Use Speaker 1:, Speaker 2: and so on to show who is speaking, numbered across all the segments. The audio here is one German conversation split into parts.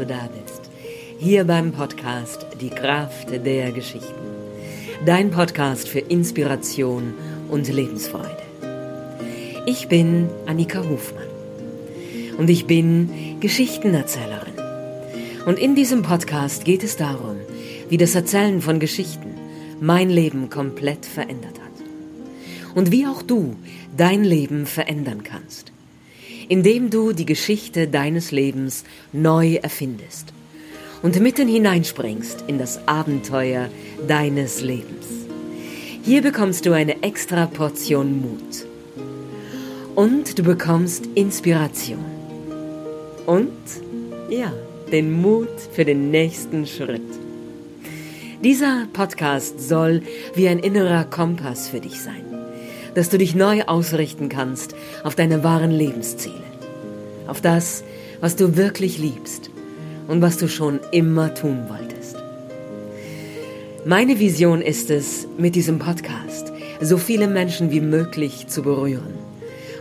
Speaker 1: Du da bist. Hier beim Podcast Die Kraft der Geschichten. Dein Podcast für Inspiration und Lebensfreude. Ich bin Annika Hofmann und ich bin Geschichtenerzählerin. Und in diesem Podcast geht es darum, wie das Erzählen von Geschichten mein Leben komplett verändert hat. Und wie auch du dein Leben verändern kannst indem du die Geschichte deines Lebens neu erfindest und mitten hineinspringst in das Abenteuer deines Lebens. Hier bekommst du eine extra Portion Mut. Und du bekommst Inspiration. Und, ja, den Mut für den nächsten Schritt. Dieser Podcast soll wie ein innerer Kompass für dich sein dass du dich neu ausrichten kannst auf deine wahren Lebensziele, auf das, was du wirklich liebst und was du schon immer tun wolltest. Meine Vision ist es, mit diesem Podcast so viele Menschen wie möglich zu berühren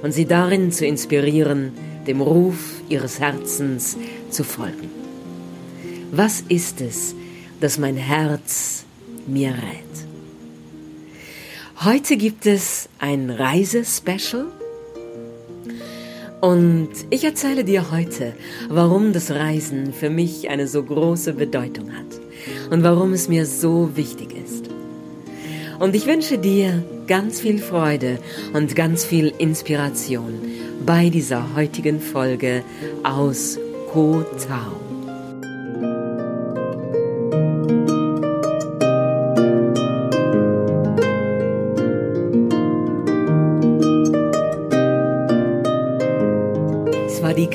Speaker 1: und sie darin zu inspirieren, dem Ruf ihres Herzens zu folgen. Was ist es, das mein Herz mir rät? Heute gibt es ein Reisespecial und ich erzähle dir heute, warum das Reisen für mich eine so große Bedeutung hat und warum es mir so wichtig ist. Und ich wünsche dir ganz viel Freude und ganz viel Inspiration bei dieser heutigen Folge aus Koh Tao.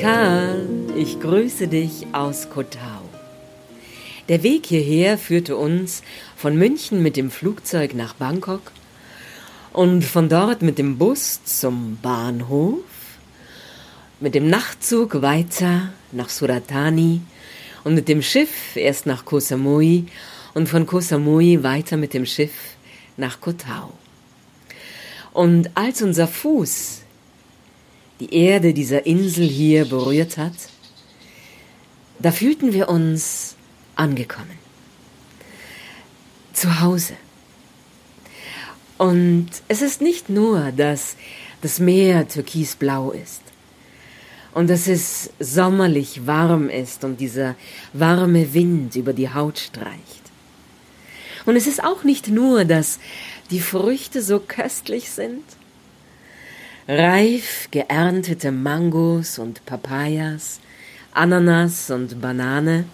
Speaker 1: Swadika, ich grüße dich aus Kotau. Der Weg hierher führte uns von München mit dem Flugzeug nach Bangkok und von dort mit dem Bus zum Bahnhof, mit dem Nachtzug weiter nach Suratani und mit dem Schiff erst nach Koh Samui und von Koh Samui weiter mit dem Schiff nach Kotau. Und als unser Fuß die Erde dieser Insel hier berührt hat, da fühlten wir uns angekommen. Zu Hause. Und es ist nicht nur, dass das Meer türkisblau ist und dass es sommerlich warm ist und dieser warme Wind über die Haut streicht. Und es ist auch nicht nur, dass die Früchte so köstlich sind reif geerntete Mangos und Papayas, Ananas und Banane.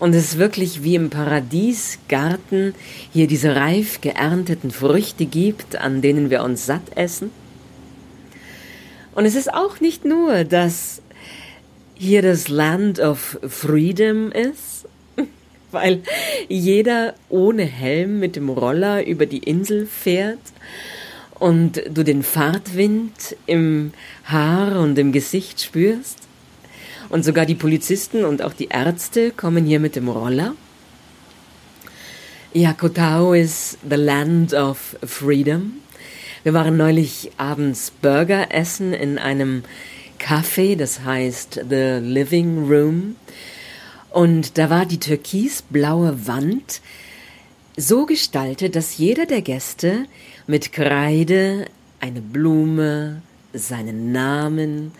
Speaker 1: Und es wirklich wie im Paradiesgarten hier diese reif geernteten Früchte gibt, an denen wir uns satt essen. Und es ist auch nicht nur, dass hier das Land of Freedom ist, weil jeder ohne Helm mit dem Roller über die Insel fährt und du den Fahrtwind im Haar und im Gesicht spürst. Und sogar die Polizisten und auch die Ärzte kommen hier mit dem Roller. Ja, Kotao ist the land of freedom. Wir waren neulich abends Burger essen in einem Café, das heißt The Living Room. Und da war die türkisblaue Wand so gestaltet, dass jeder der Gäste mit Kreide eine Blume, seinen Namen,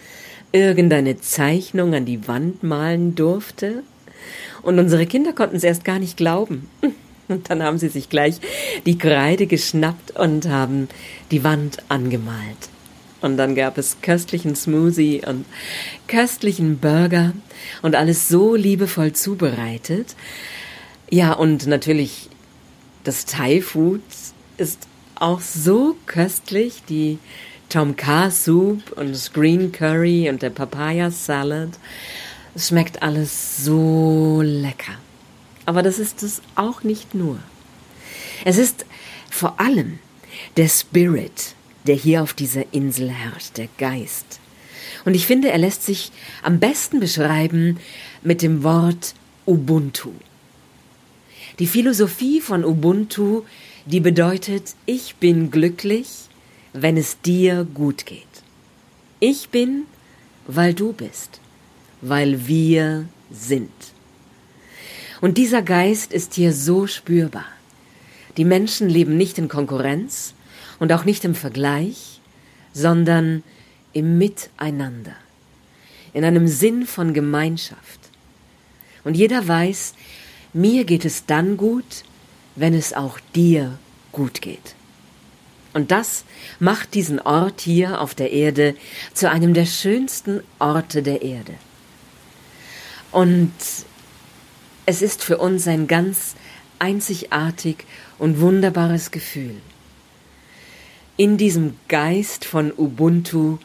Speaker 1: irgendeine Zeichnung an die Wand malen durfte. Und unsere Kinder konnten es erst gar nicht glauben. Und dann haben sie sich gleich die Kreide geschnappt und haben die Wand angemalt. Und dann gab es köstlichen Smoothie und köstlichen Burger und alles so liebevoll zubereitet. Ja, und natürlich das Thai Food ist auch so köstlich, die Tom Kha Soup und das Green Curry und der Papaya Salad. Es schmeckt alles so lecker. Aber das ist es auch nicht nur. Es ist vor allem der Spirit, der hier auf dieser Insel herrscht, der Geist. Und ich finde, er lässt sich am besten beschreiben mit dem Wort Ubuntu. Die Philosophie von Ubuntu die bedeutet, ich bin glücklich, wenn es dir gut geht. Ich bin, weil du bist, weil wir sind. Und dieser Geist ist hier so spürbar. Die Menschen leben nicht in Konkurrenz und auch nicht im Vergleich, sondern im Miteinander, in einem Sinn von Gemeinschaft. Und jeder weiß, mir geht es dann gut, wenn es auch dir gut geht. Und das macht diesen Ort hier auf der Erde zu einem der schönsten Orte der Erde. Und es ist für uns ein ganz einzigartig und wunderbares Gefühl. In diesem Geist von Ubuntu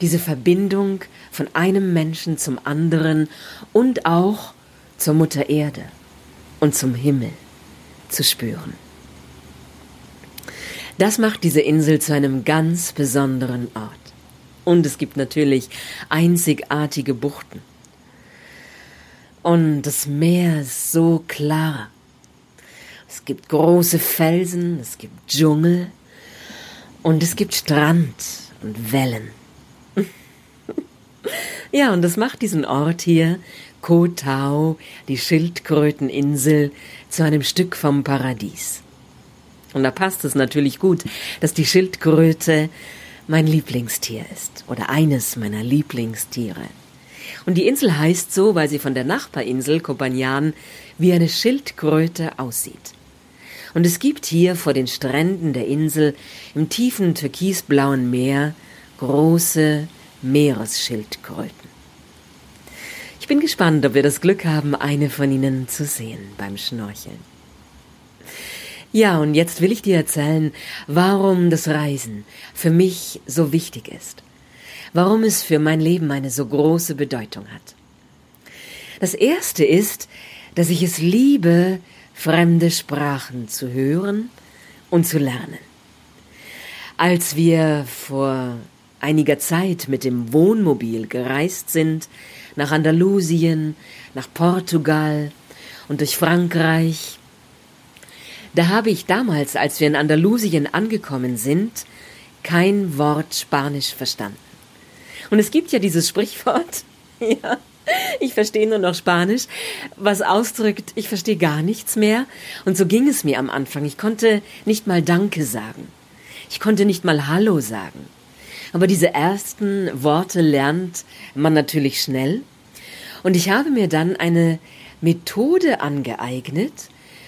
Speaker 1: diese Verbindung von einem Menschen zum anderen und auch zur Mutter Erde und zum Himmel zu spüren. Das macht diese Insel zu einem ganz besonderen Ort. Und es gibt natürlich einzigartige Buchten. Und das Meer ist so klar. Es gibt große Felsen, es gibt Dschungel und es gibt Strand und Wellen. ja, und das macht diesen Ort hier, Koh Tao, die Schildkröteninsel, zu einem Stück vom Paradies. Und da passt es natürlich gut, dass die Schildkröte mein Lieblingstier ist oder eines meiner Lieblingstiere. Und die Insel heißt so, weil sie von der Nachbarinsel Kopanjan wie eine Schildkröte aussieht. Und es gibt hier vor den Stränden der Insel im tiefen türkisblauen Meer große Meeresschildkröten. Ich bin gespannt, ob wir das Glück haben, eine von ihnen zu sehen beim Schnorcheln. Ja, und jetzt will ich dir erzählen, warum das Reisen für mich so wichtig ist. Warum es für mein Leben eine so große Bedeutung hat. Das erste ist, dass ich es liebe, fremde Sprachen zu hören und zu lernen. Als wir vor einiger Zeit mit dem Wohnmobil gereist sind, nach Andalusien, nach Portugal und durch Frankreich, da habe ich damals, als wir in Andalusien angekommen sind, kein Wort Spanisch verstanden. Und es gibt ja dieses Sprichwort, ja, ich verstehe nur noch Spanisch, was ausdrückt, ich verstehe gar nichts mehr. Und so ging es mir am Anfang. Ich konnte nicht mal Danke sagen. Ich konnte nicht mal Hallo sagen. Aber diese ersten Worte lernt man natürlich schnell. Und ich habe mir dann eine Methode angeeignet,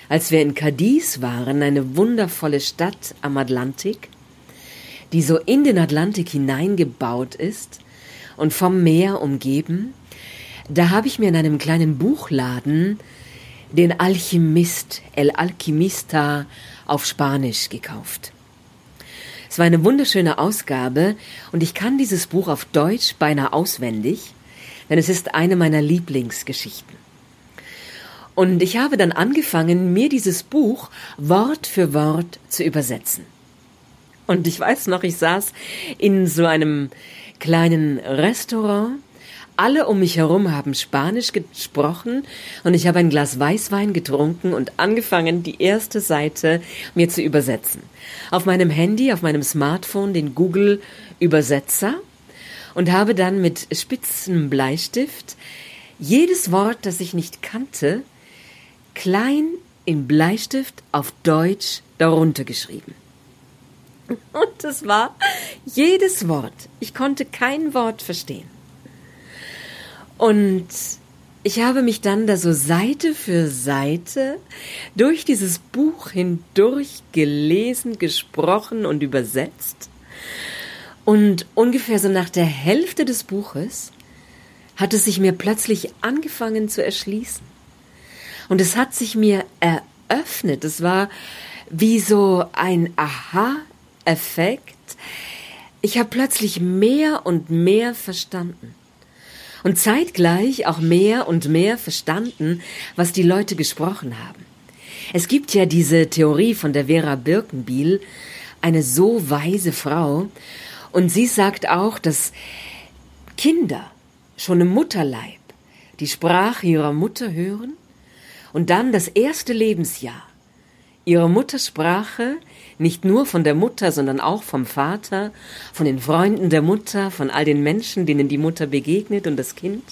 Speaker 1: als wir in Cadiz waren, eine wundervolle Stadt am Atlantik, die so in den Atlantik hineingebaut ist und vom Meer umgeben, da habe ich mir in einem kleinen Buchladen den Alchemist, El Alchimista auf Spanisch gekauft. Es war eine wunderschöne Ausgabe und ich kann dieses Buch auf Deutsch beinahe auswendig, denn es ist eine meiner Lieblingsgeschichten. Und ich habe dann angefangen, mir dieses Buch Wort für Wort zu übersetzen. Und ich weiß noch, ich saß in so einem kleinen Restaurant alle um mich herum haben Spanisch gesprochen und ich habe ein Glas Weißwein getrunken und angefangen, die erste Seite mir zu übersetzen. Auf meinem Handy, auf meinem Smartphone den Google Übersetzer und habe dann mit spitzem Bleistift jedes Wort, das ich nicht kannte, klein in Bleistift auf Deutsch darunter geschrieben. Und es war jedes Wort. Ich konnte kein Wort verstehen. Und ich habe mich dann da so Seite für Seite durch dieses Buch hindurch gelesen, gesprochen und übersetzt. Und ungefähr so nach der Hälfte des Buches hat es sich mir plötzlich angefangen zu erschließen. Und es hat sich mir eröffnet. Es war wie so ein Aha-Effekt. Ich habe plötzlich mehr und mehr verstanden und zeitgleich auch mehr und mehr verstanden, was die Leute gesprochen haben. Es gibt ja diese Theorie von der Vera Birkenbiel, eine so weise Frau, und sie sagt auch, dass Kinder schon im Mutterleib die Sprache ihrer Mutter hören und dann das erste Lebensjahr ihre Muttersprache nicht nur von der Mutter, sondern auch vom Vater, von den Freunden der Mutter, von all den Menschen, denen die Mutter begegnet und das Kind,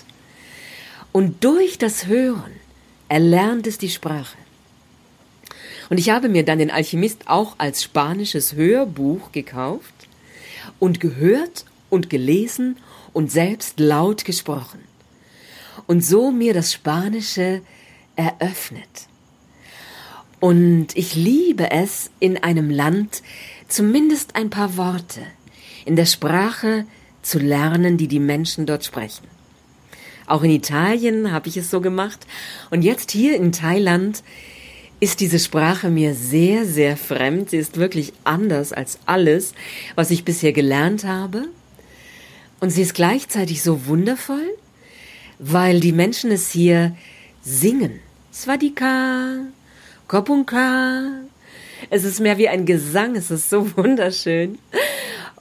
Speaker 1: Und durch das Hören erlernt es die Sprache. Und ich habe mir dann den Alchemist auch als spanisches Hörbuch gekauft und gehört und gelesen und selbst laut gesprochen. Und so mir das Spanische eröffnet. Und ich liebe es, in einem Land zumindest ein paar Worte in der Sprache zu lernen, die die Menschen dort sprechen. Auch in Italien habe ich es so gemacht. Und jetzt hier in Thailand ist diese Sprache mir sehr, sehr fremd. Sie ist wirklich anders als alles, was ich bisher gelernt habe. Und sie ist gleichzeitig so wundervoll, weil die Menschen es hier singen. Svadika, Kopunka. Es ist mehr wie ein Gesang, es ist so wunderschön.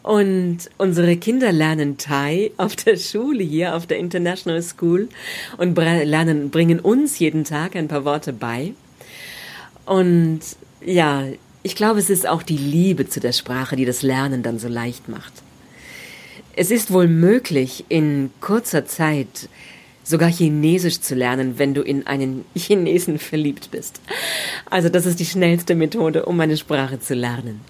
Speaker 1: Und unsere Kinder lernen Thai auf der Schule hier, auf der International School und lernen, bringen uns jeden Tag ein paar Worte bei. Und ja, ich glaube, es ist auch die Liebe zu der Sprache, die das Lernen dann so leicht macht. Es ist wohl möglich, in kurzer Zeit sogar Chinesisch zu lernen, wenn du in einen Chinesen verliebt bist. Also das ist die schnellste Methode, um eine Sprache zu lernen.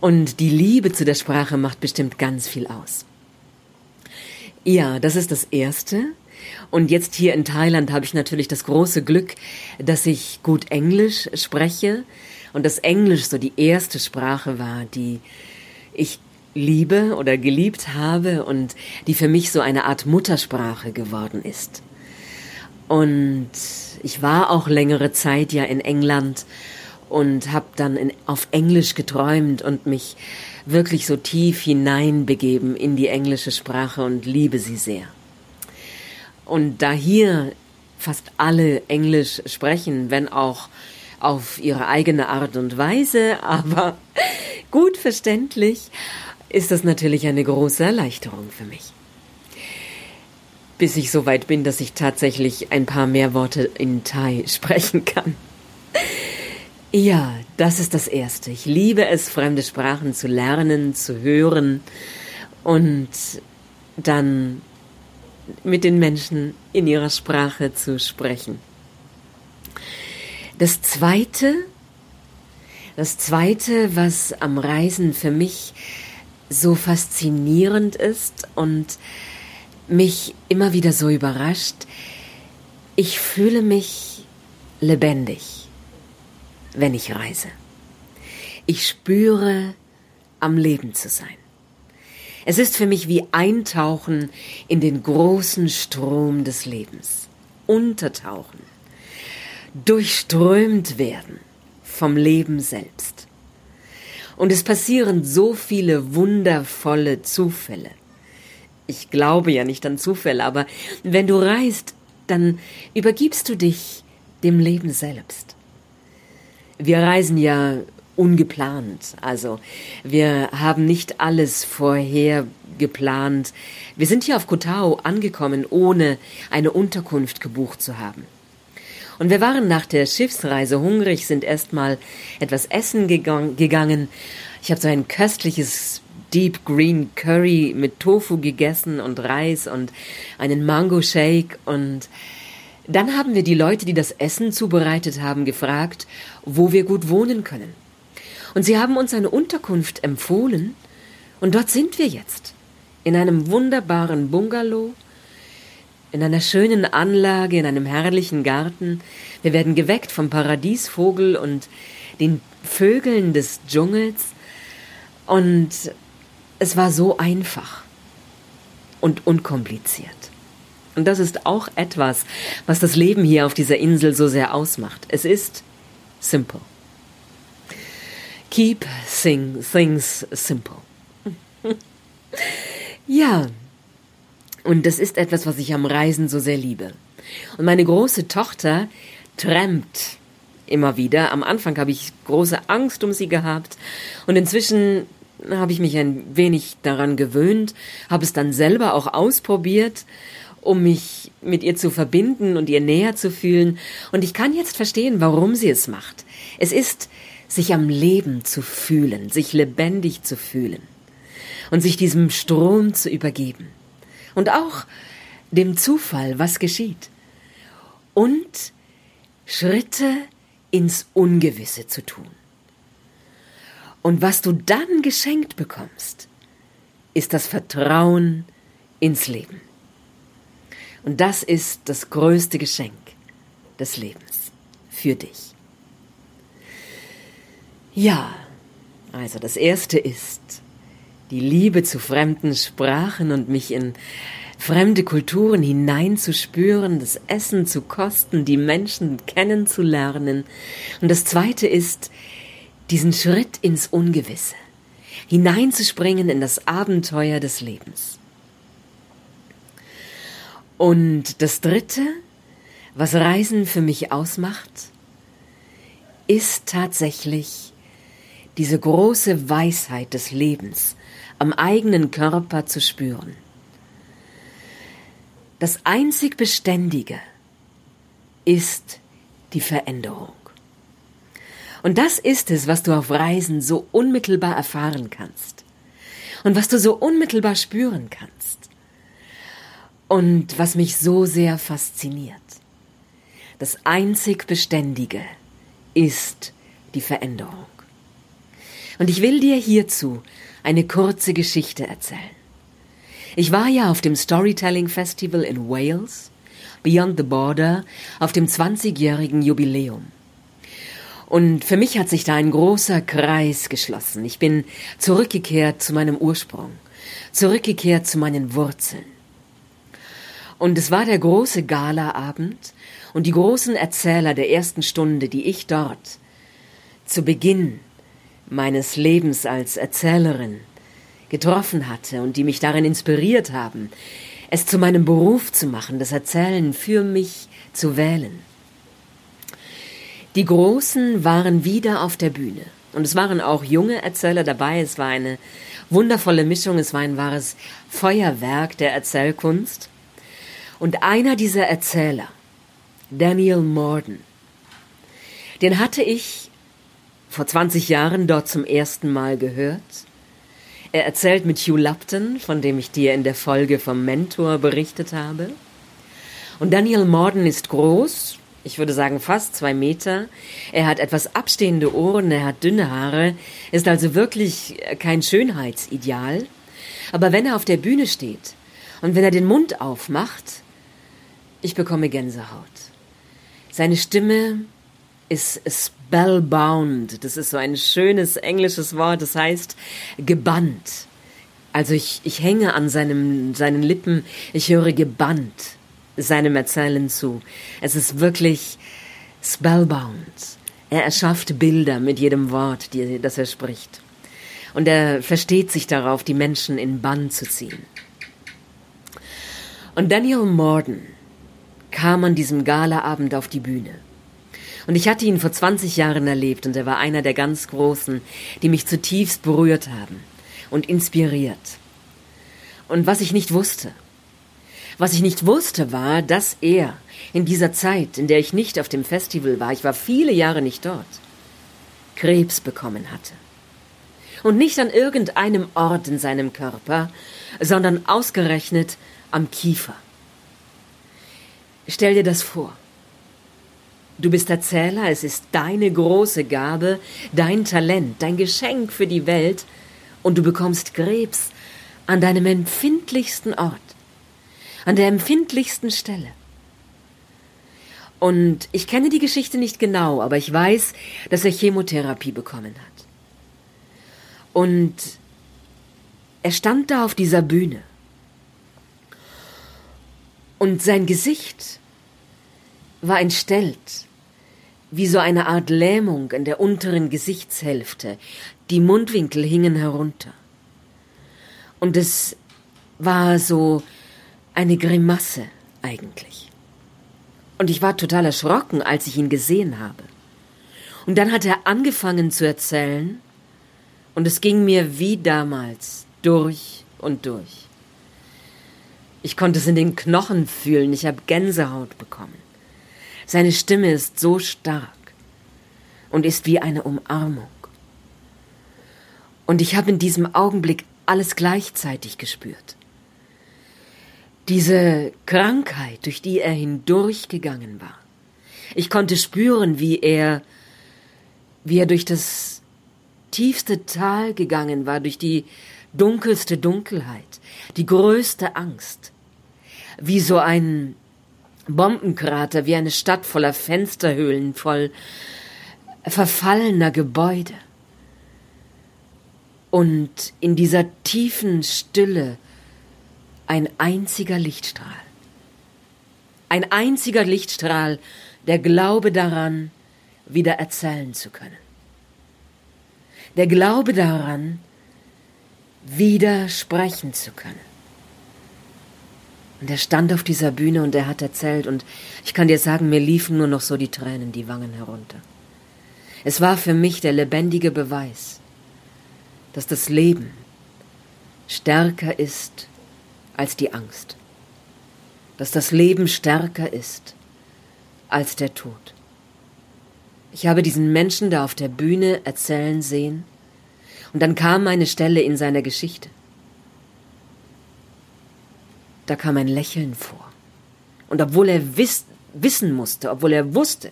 Speaker 1: Und die Liebe zu der Sprache macht bestimmt ganz viel aus. Ja, das ist das Erste. Und jetzt hier in Thailand habe ich natürlich das große Glück, dass ich gut Englisch spreche und dass Englisch so die erste Sprache war, die ich liebe oder geliebt habe und die für mich so eine Art Muttersprache geworden ist. Und ich war auch längere Zeit ja in England und habe dann in, auf Englisch geträumt und mich wirklich so tief hineinbegeben in die englische Sprache und liebe sie sehr. Und da hier fast alle Englisch sprechen, wenn auch auf ihre eigene Art und Weise, aber gut verständlich, ist das natürlich eine große Erleichterung für mich. Bis ich so weit bin, dass ich tatsächlich ein paar mehr Worte in Thai sprechen kann. Ja, das ist das Erste. Ich liebe es, fremde Sprachen zu lernen, zu hören und dann mit den Menschen in ihrer Sprache zu sprechen. Das Zweite, das Zweite, was am Reisen für mich so faszinierend ist und mich immer wieder so überrascht, ich fühle mich lebendig wenn ich reise. Ich spüre, am Leben zu sein. Es ist für mich wie Eintauchen in den großen Strom des Lebens. Untertauchen. Durchströmt werden vom Leben selbst. Und es passieren so viele wundervolle Zufälle. Ich glaube ja nicht an Zufälle, aber wenn du reist, dann übergibst du dich dem Leben selbst. Wir reisen ja ungeplant. Also wir haben nicht alles vorher geplant. Wir sind hier auf Kotao angekommen, ohne eine Unterkunft gebucht zu haben. Und wir waren nach der Schiffsreise hungrig, sind erstmal etwas essen gegangen. Ich habe so ein köstliches Deep Green Curry mit Tofu gegessen und Reis und einen Mango Shake und dann haben wir die Leute, die das Essen zubereitet haben, gefragt, wo wir gut wohnen können. Und sie haben uns eine Unterkunft empfohlen, und dort sind wir jetzt, in einem wunderbaren Bungalow, in einer schönen Anlage, in einem herrlichen Garten. Wir werden geweckt vom Paradiesvogel und den Vögeln des Dschungels. Und es war so einfach und unkompliziert. Und das ist auch etwas, was das Leben hier auf dieser Insel so sehr ausmacht. Es ist simple. Keep thing, things simple. ja, und das ist etwas, was ich am Reisen so sehr liebe. Und meine große Tochter trampt immer wieder. Am Anfang habe ich große Angst um sie gehabt und inzwischen habe ich mich ein wenig daran gewöhnt, habe es dann selber auch ausprobiert um mich mit ihr zu verbinden und ihr näher zu fühlen. Und ich kann jetzt verstehen, warum sie es macht. Es ist, sich am Leben zu fühlen, sich lebendig zu fühlen und sich diesem Strom zu übergeben. Und auch dem Zufall, was geschieht. und Schritte ins Ungewisse zu tun. Und was du dann geschenkt bekommst, ist das Vertrauen ins Leben. Und das ist das größte Geschenk des Lebens für dich. Ja, also das erste ist die Liebe zu fremden Sprachen und mich in fremde Kulturen hineinzuspüren, das Essen zu kosten, die Menschen kennenzulernen. Und das zweite ist, diesen Schritt ins Ungewisse, hineinzuspringen in das Abenteuer des Lebens. Und das dritte, was Reisen für mich ausmacht, ist tatsächlich diese große Weisheit des Lebens am eigenen Körper zu spüren. Das einzig Beständige ist die Veränderung. Und das ist es, was du auf Reisen so unmittelbar erfahren kannst. Und was du so unmittelbar spüren kannst. Und was mich so sehr fasziniert. Das einzig Beständige ist die Veränderung. Und ich will dir hierzu eine kurze Geschichte erzählen. Ich war ja auf dem Storytelling Festival in Wales, Beyond the Border, auf dem 20-jährigen Jubiläum. Und für mich hat sich da ein großer Kreis geschlossen. Ich bin zurückgekehrt zu meinem Ursprung, zurückgekehrt zu meinen Wurzeln. Und es war der große Galaabend und die großen Erzähler der ersten Stunde, die ich dort zu Beginn meines Lebens als Erzählerin getroffen hatte und die mich darin inspiriert haben, es zu meinem Beruf zu machen, das Erzählen für mich zu wählen. Die Großen waren wieder auf der Bühne. Und es waren auch junge Erzähler dabei. Es war eine wundervolle Mischung. Es war ein wahres Feuerwerk der Erzählkunst. Und einer dieser Erzähler, Daniel Morden, den hatte ich vor 20 Jahren dort zum ersten Mal gehört. Er erzählt mit Hugh Lupton, von dem ich dir in der Folge vom Mentor berichtet habe. Und Daniel Morden ist groß, ich würde sagen fast zwei Meter. Er hat etwas abstehende Ohren, er hat dünne Haare, ist also wirklich kein Schönheitsideal. Aber wenn er auf der Bühne steht und wenn er den Mund aufmacht, ich bekomme Gänsehaut. Seine Stimme ist spellbound. Das ist so ein schönes englisches Wort. Das heißt gebannt. Also ich, ich hänge an seinem, seinen Lippen. Ich höre gebannt seinem Erzählen zu. Es ist wirklich spellbound. Er erschafft Bilder mit jedem Wort, die, das er spricht. Und er versteht sich darauf, die Menschen in Bann zu ziehen. Und Daniel Morden kam an diesem Galaabend auf die Bühne. Und ich hatte ihn vor 20 Jahren erlebt und er war einer der ganz Großen, die mich zutiefst berührt haben und inspiriert. Und was ich nicht wusste, was ich nicht wusste, war, dass er in dieser Zeit, in der ich nicht auf dem Festival war, ich war viele Jahre nicht dort, Krebs bekommen hatte. Und nicht an irgendeinem Ort in seinem Körper, sondern ausgerechnet am Kiefer. Stell dir das vor. Du bist Erzähler, es ist deine große Gabe, dein Talent, dein Geschenk für die Welt, und du bekommst Krebs an deinem empfindlichsten Ort, an der empfindlichsten Stelle. Und ich kenne die Geschichte nicht genau, aber ich weiß, dass er Chemotherapie bekommen hat. Und er stand da auf dieser Bühne. Und sein Gesicht war entstellt, wie so eine Art Lähmung in der unteren Gesichtshälfte. Die Mundwinkel hingen herunter. Und es war so eine Grimasse eigentlich. Und ich war total erschrocken, als ich ihn gesehen habe. Und dann hat er angefangen zu erzählen, und es ging mir wie damals durch und durch. Ich konnte es in den Knochen fühlen, ich habe Gänsehaut bekommen. Seine Stimme ist so stark und ist wie eine Umarmung. Und ich habe in diesem Augenblick alles gleichzeitig gespürt. Diese Krankheit, durch die er hindurchgegangen war, Ich konnte spüren, wie er, wie er durch das tiefste Tal gegangen war, durch die dunkelste Dunkelheit, die größte Angst, wie so ein Bombenkrater, wie eine Stadt voller Fensterhöhlen, voll verfallener Gebäude. Und in dieser tiefen Stille ein einziger Lichtstrahl. Ein einziger Lichtstrahl, der Glaube daran, wieder erzählen zu können. Der Glaube daran, wieder sprechen zu können. Und er stand auf dieser Bühne und er hat erzählt und ich kann dir sagen, mir liefen nur noch so die Tränen die Wangen herunter. Es war für mich der lebendige Beweis, dass das Leben stärker ist als die Angst, dass das Leben stärker ist als der Tod. Ich habe diesen Menschen da auf der Bühne erzählen sehen, und dann kam eine Stelle in seiner Geschichte. Da kam ein Lächeln vor. Und obwohl er wiss, wissen musste, obwohl er wusste,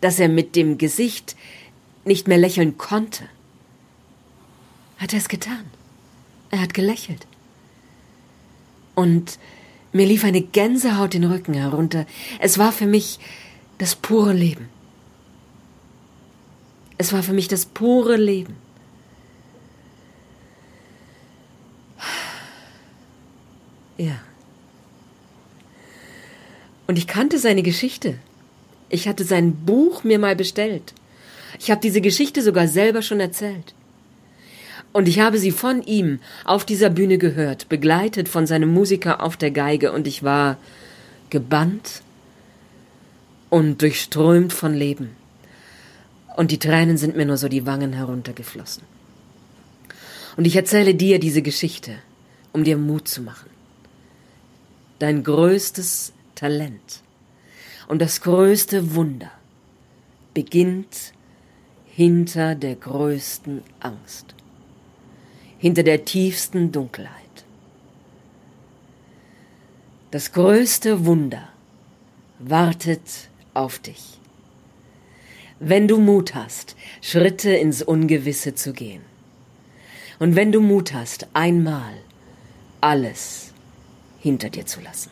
Speaker 1: dass er mit dem Gesicht nicht mehr lächeln konnte, hat er es getan. Er hat gelächelt. Und mir lief eine Gänsehaut den Rücken herunter. Es war für mich das pure Leben. Es war für mich das pure Leben. Ja. Und ich kannte seine Geschichte. Ich hatte sein Buch mir mal bestellt. Ich habe diese Geschichte sogar selber schon erzählt. Und ich habe sie von ihm auf dieser Bühne gehört, begleitet von seinem Musiker auf der Geige, und ich war gebannt und durchströmt von Leben. Und die Tränen sind mir nur so die Wangen heruntergeflossen. Und ich erzähle dir diese Geschichte, um dir Mut zu machen dein größtes Talent und das größte Wunder beginnt hinter der größten Angst, hinter der tiefsten Dunkelheit. Das größte Wunder wartet auf dich. Wenn du Mut hast, Schritte ins Ungewisse zu gehen. Und wenn du Mut hast, einmal alles hinter dir zu lassen.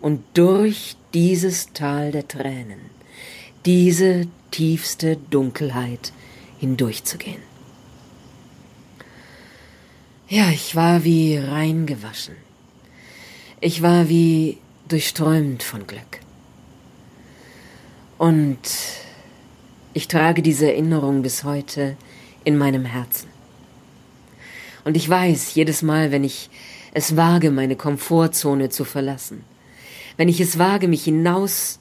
Speaker 1: Und durch dieses Tal der Tränen, diese tiefste Dunkelheit hindurchzugehen. Ja, ich war wie reingewaschen. Ich war wie durchströmt von Glück. Und ich trage diese Erinnerung bis heute in meinem Herzen. Und ich weiß, jedes Mal, wenn ich es wage, meine Komfortzone zu verlassen, wenn ich es wage, mich hinaus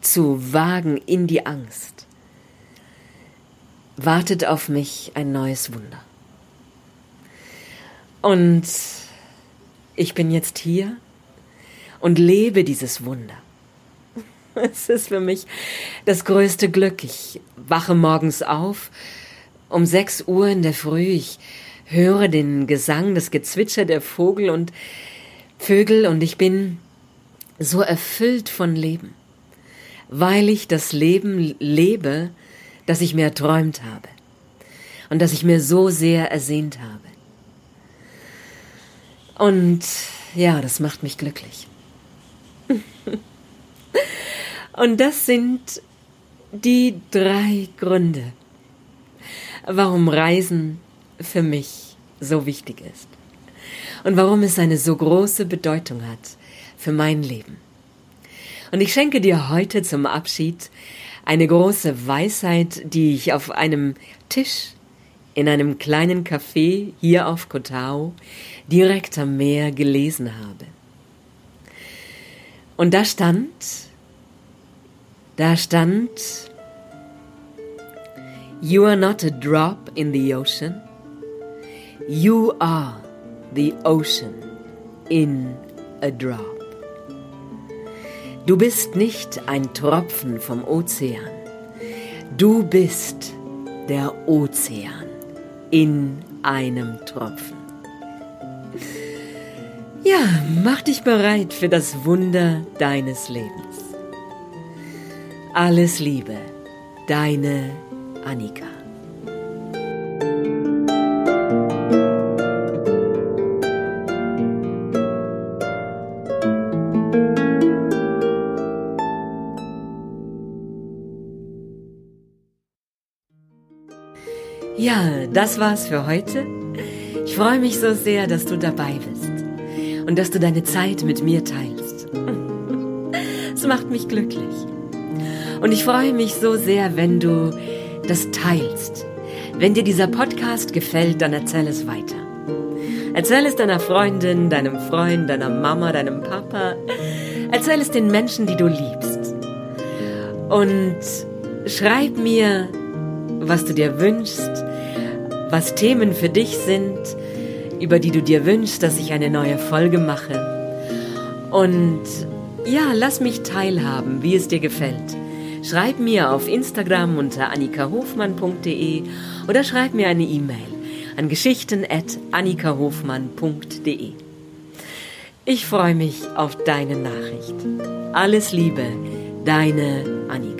Speaker 1: zu wagen in die Angst, wartet auf mich ein neues Wunder. Und ich bin jetzt hier und lebe dieses Wunder. Es ist für mich das größte Glück. Ich wache morgens auf um sechs Uhr in der Früh. Ich höre den Gesang, das Gezwitscher der Vogel und Vögel und ich bin so erfüllt von Leben, weil ich das Leben lebe, das ich mir erträumt habe und das ich mir so sehr ersehnt habe. Und ja, das macht mich glücklich. und das sind die drei Gründe, warum Reisen für mich so wichtig ist und warum es eine so große Bedeutung hat für mein Leben. Und ich schenke dir heute zum Abschied eine große Weisheit, die ich auf einem Tisch in einem kleinen Café hier auf Kotau direkt am Meer gelesen habe. Und da stand, da stand, You are not a drop in the ocean, You are the ocean in a drop. Du bist nicht ein Tropfen vom Ozean. Du bist der Ozean in einem Tropfen. Ja, mach dich bereit für das Wunder deines Lebens. Alles Liebe, deine Annika. Das war's für heute. Ich freue mich so sehr, dass du dabei bist und dass du deine Zeit mit mir teilst. Es macht mich glücklich. Und ich freue mich so sehr, wenn du das teilst. Wenn dir dieser Podcast gefällt, dann erzähl es weiter. Erzähl es deiner Freundin, deinem Freund, deiner Mama, deinem Papa. Erzähl es den Menschen, die du liebst. Und schreib mir, was du dir wünschst, was Themen für dich sind, über die du dir wünschst, dass ich eine neue Folge mache. Und ja, lass mich teilhaben, wie es dir gefällt. Schreib mir auf Instagram unter annikahofmann.de oder schreib mir eine E-Mail an geschichten.annikahofmann.de. Ich freue mich auf deine Nachricht. Alles Liebe, deine Annika.